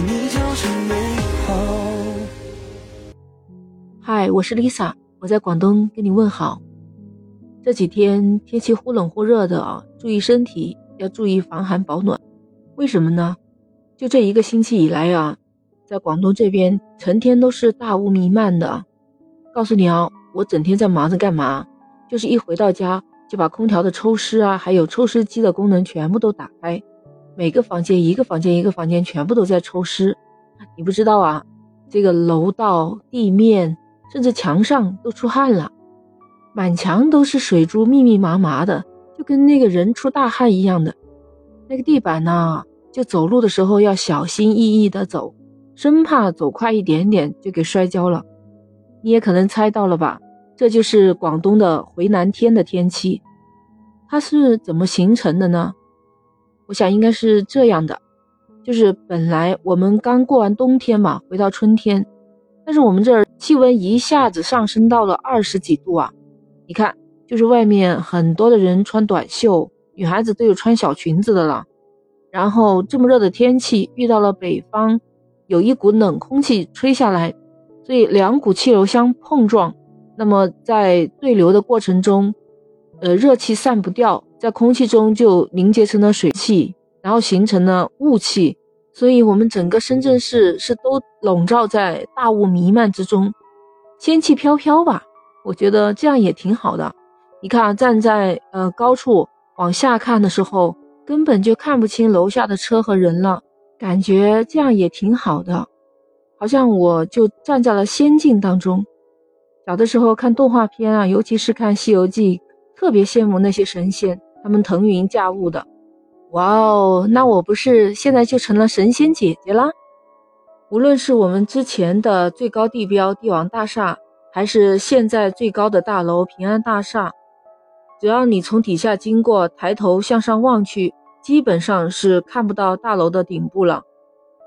你就是美好。嗨，我是 Lisa，我在广东跟你问好。这几天天气忽冷忽热的啊，注意身体，要注意防寒保暖。为什么呢？就这一个星期以来啊，在广东这边成天都是大雾弥漫的。告诉你啊，我整天在忙着干嘛？就是一回到家就把空调的抽湿啊，还有抽湿机的功能全部都打开，每个房间一个房间一个房间全部都在抽湿。你不知道啊，这个楼道、地面甚至墙上都出汗了，满墙都是水珠，密密麻麻的，就跟那个人出大汗一样的。那个地板呢，就走路的时候要小心翼翼的走，生怕走快一点点就给摔跤了。你也可能猜到了吧？这就是广东的回南天的天气，它是怎么形成的呢？我想应该是这样的，就是本来我们刚过完冬天嘛，回到春天，但是我们这儿气温一下子上升到了二十几度啊！你看，就是外面很多的人穿短袖，女孩子都有穿小裙子的了。然后这么热的天气，遇到了北方有一股冷空气吹下来，所以两股气流相碰撞。那么在对流的过程中，呃，热气散不掉，在空气中就凝结成了水汽，然后形成了雾气，所以我们整个深圳市是都笼罩在大雾弥漫之中，仙气飘飘吧？我觉得这样也挺好的。你看，站在呃高处往下看的时候，根本就看不清楼下的车和人了，感觉这样也挺好的，好像我就站在了仙境当中。小的时候看动画片啊，尤其是看《西游记》，特别羡慕那些神仙，他们腾云驾雾的。哇哦，那我不是现在就成了神仙姐姐啦？无论是我们之前的最高地标帝王大厦，还是现在最高的大楼平安大厦，只要你从底下经过，抬头向上望去，基本上是看不到大楼的顶部了，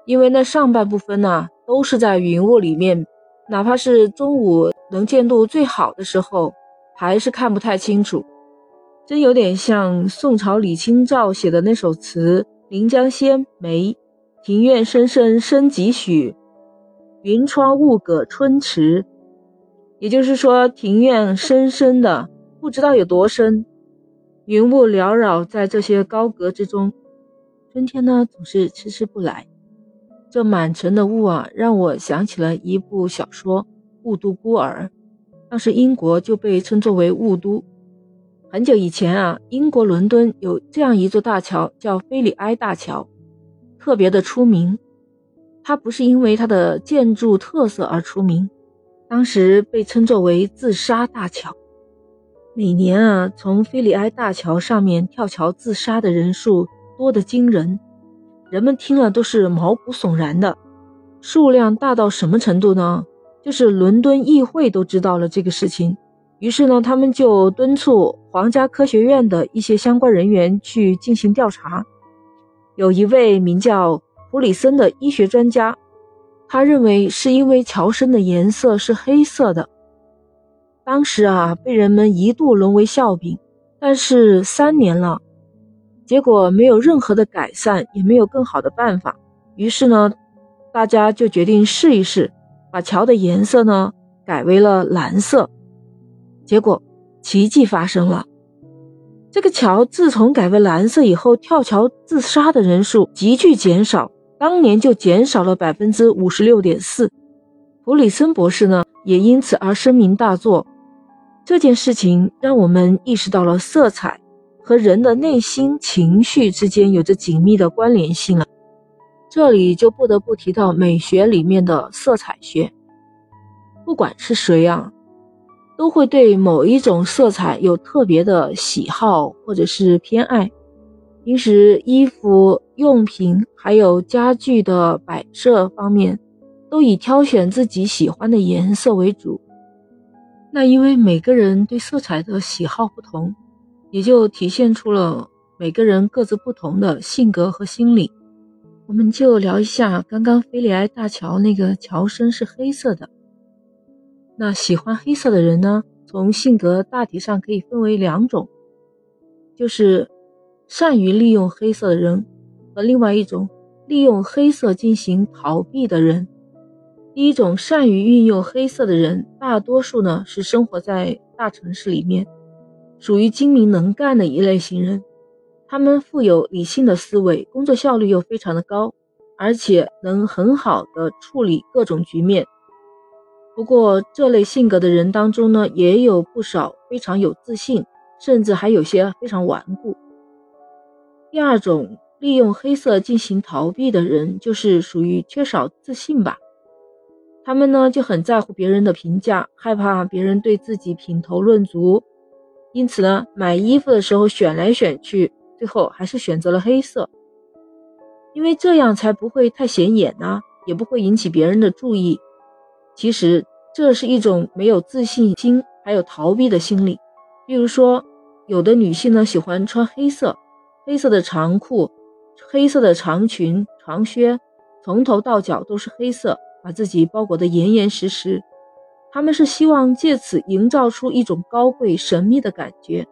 因为那上半部分呢，都是在云雾里面。哪怕是中午能见度最好的时候，还是看不太清楚，真有点像宋朝李清照写的那首词《临江仙》：“梅庭院深深深几许，云窗雾阁春迟。”也就是说，庭院深深的，不知道有多深，云雾缭绕在这些高阁之中，春天呢总是迟迟不来。这满城的雾啊，让我想起了一部小说《雾都孤儿》。当时英国就被称作为雾都。很久以前啊，英国伦敦有这样一座大桥，叫菲里埃大桥，特别的出名。它不是因为它的建筑特色而出名，当时被称作为自杀大桥。每年啊，从菲里埃大桥上面跳桥自杀的人数多得惊人。人们听了都是毛骨悚然的，数量大到什么程度呢？就是伦敦议会都知道了这个事情，于是呢，他们就敦促皇家科学院的一些相关人员去进行调查。有一位名叫普里森的医学专家，他认为是因为桥身的颜色是黑色的。当时啊，被人们一度沦为笑柄，但是三年了。结果没有任何的改善，也没有更好的办法。于是呢，大家就决定试一试，把桥的颜色呢改为了蓝色。结果奇迹发生了，这个桥自从改为蓝色以后，跳桥自杀的人数急剧减少，当年就减少了百分之五十六点四。普里森博士呢也因此而声名大作。这件事情让我们意识到了色彩。和人的内心情绪之间有着紧密的关联性了。这里就不得不提到美学里面的色彩学。不管是谁啊，都会对某一种色彩有特别的喜好或者是偏爱。平时衣服、用品还有家具的摆设方面，都以挑选自己喜欢的颜色为主。那因为每个人对色彩的喜好不同。也就体现出了每个人各自不同的性格和心理。我们就聊一下刚刚菲利埃大桥那个桥身是黑色的。那喜欢黑色的人呢，从性格大体上可以分为两种，就是善于利用黑色的人和另外一种利用黑色进行逃避的人。第一种善于运用黑色的人，大多数呢是生活在大城市里面，属于精明能干的一类型人。他们富有理性的思维，工作效率又非常的高，而且能很好的处理各种局面。不过，这类性格的人当中呢，也有不少非常有自信，甚至还有些非常顽固。第二种利用黑色进行逃避的人，就是属于缺少自信吧。他们呢就很在乎别人的评价，害怕别人对自己品头论足，因此呢，买衣服的时候选来选去，最后还是选择了黑色，因为这样才不会太显眼呢，也不会引起别人的注意。其实这是一种没有自信心，还有逃避的心理。比如说，有的女性呢喜欢穿黑色，黑色的长裤、黑色的长裙、长靴，从头到脚都是黑色。把自己包裹得严严实实，他们是希望借此营造出一种高贵神秘的感觉，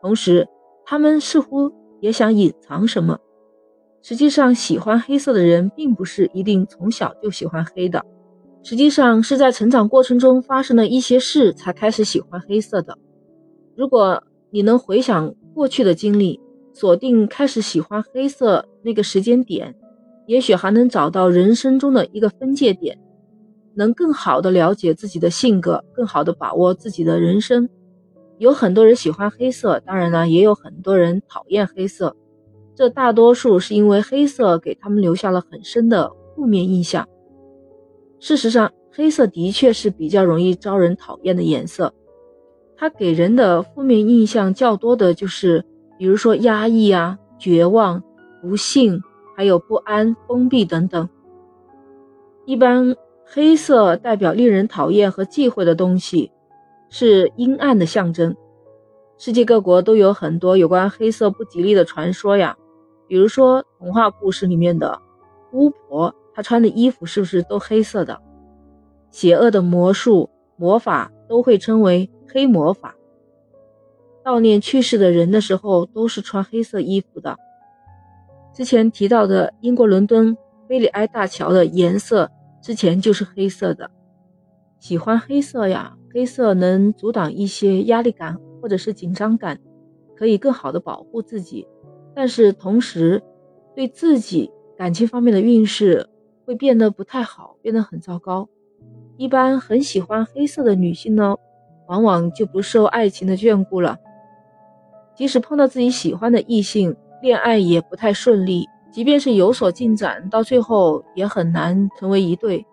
同时，他们似乎也想隐藏什么。实际上，喜欢黑色的人并不是一定从小就喜欢黑的，实际上是在成长过程中发生了一些事才开始喜欢黑色的。如果你能回想过去的经历，锁定开始喜欢黑色那个时间点。也许还能找到人生中的一个分界点，能更好的了解自己的性格，更好的把握自己的人生。有很多人喜欢黑色，当然呢，也有很多人讨厌黑色。这大多数是因为黑色给他们留下了很深的负面印象。事实上，黑色的确是比较容易招人讨厌的颜色。它给人的负面印象较多的就是，比如说压抑啊、绝望、不幸。还有不安、封闭等等。一般黑色代表令人讨厌和忌讳的东西，是阴暗的象征。世界各国都有很多有关黑色不吉利的传说呀，比如说童话故事里面的巫婆，她穿的衣服是不是都黑色的？邪恶的魔术、魔法都会称为黑魔法。悼念去世的人的时候，都是穿黑色衣服的。之前提到的英国伦敦贝里埃大桥的颜色，之前就是黑色的。喜欢黑色呀，黑色能阻挡一些压力感或者是紧张感，可以更好的保护自己。但是同时，对自己感情方面的运势会变得不太好，变得很糟糕。一般很喜欢黑色的女性呢，往往就不受爱情的眷顾了。即使碰到自己喜欢的异性。恋爱也不太顺利，即便是有所进展，到最后也很难成为一对。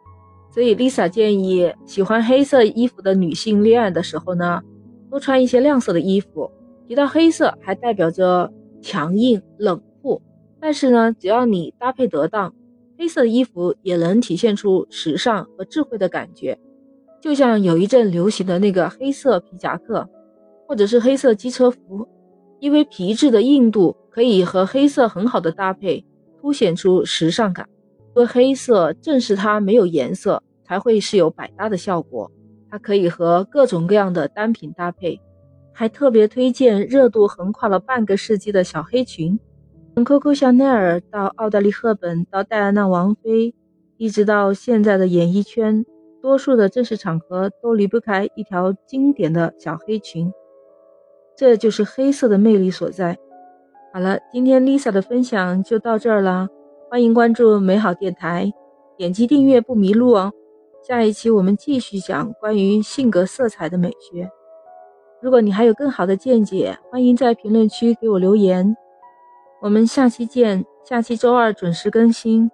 所以，Lisa 建议喜欢黑色衣服的女性恋爱的时候呢，多穿一些亮色的衣服。提到黑色，还代表着强硬、冷酷，但是呢，只要你搭配得当，黑色的衣服也能体现出时尚和智慧的感觉。就像有一阵流行的那个黑色皮夹克，或者是黑色机车服，因为皮质的硬度。可以和黑色很好的搭配，凸显出时尚感。因为黑色正是它没有颜色，才会是有百搭的效果。它可以和各种各样的单品搭配，还特别推荐热度横跨了半个世纪的小黑裙。从 Coco 香奈儿到奥黛丽赫本到戴安娜王妃，一直到现在的演艺圈，多数的正式场合都离不开一条经典的小黑裙。这就是黑色的魅力所在。好了，今天 Lisa 的分享就到这儿了。欢迎关注美好电台，点击订阅不迷路哦。下一期我们继续讲关于性格色彩的美学。如果你还有更好的见解，欢迎在评论区给我留言。我们下期见，下期周二准时更新。